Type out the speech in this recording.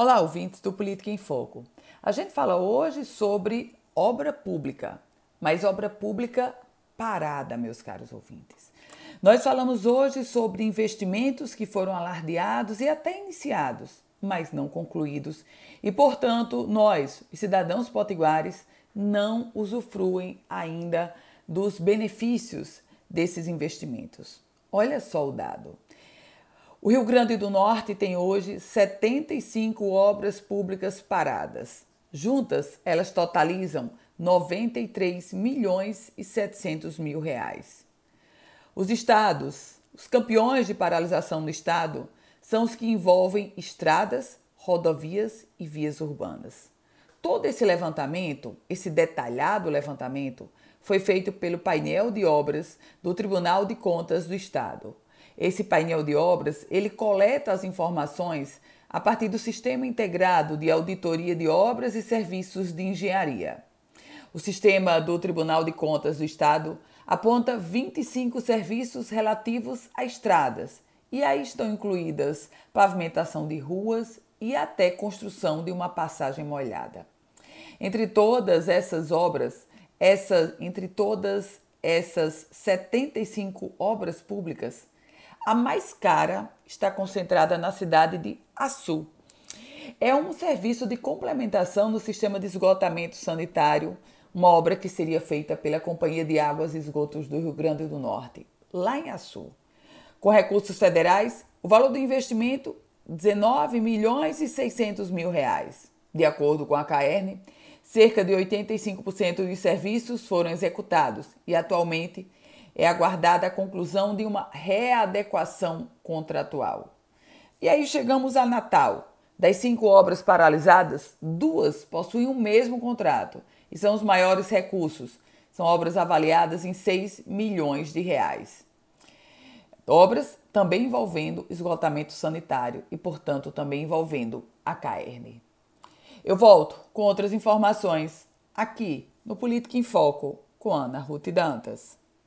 Olá, ouvintes do Política em Foco. A gente fala hoje sobre obra pública, mas obra pública parada, meus caros ouvintes. Nós falamos hoje sobre investimentos que foram alardeados e até iniciados, mas não concluídos, e portanto, nós, os cidadãos potiguares, não usufruem ainda dos benefícios desses investimentos. Olha só o dado. O Rio Grande do Norte tem hoje 75 obras públicas paradas. Juntas, elas totalizam 93 milhões e 700 mil reais. Os estados, os campeões de paralisação no estado, são os que envolvem estradas, rodovias e vias urbanas. Todo esse levantamento, esse detalhado levantamento, foi feito pelo painel de obras do Tribunal de Contas do Estado esse painel de obras, ele coleta as informações a partir do Sistema Integrado de Auditoria de Obras e Serviços de Engenharia. O sistema do Tribunal de Contas do Estado aponta 25 serviços relativos a estradas, e aí estão incluídas pavimentação de ruas e até construção de uma passagem molhada. Entre todas essas obras, essa, entre todas essas 75 obras públicas, a mais cara está concentrada na cidade de Açu. É um serviço de complementação no sistema de esgotamento sanitário, uma obra que seria feita pela Companhia de Águas e Esgotos do Rio Grande do Norte, lá em Açu. Com recursos federais, o valor do investimento 19 milhões e 600 mil reais. De acordo com a CAERN, cerca de 85% dos serviços foram executados e atualmente é aguardada a conclusão de uma readequação contratual. E aí chegamos a Natal. Das cinco obras paralisadas, duas possuem o mesmo contrato e são os maiores recursos. São obras avaliadas em 6 milhões de reais. Obras também envolvendo esgotamento sanitário e, portanto, também envolvendo a CAERN. Eu volto com outras informações aqui no Política em Foco com Ana Ruth Dantas.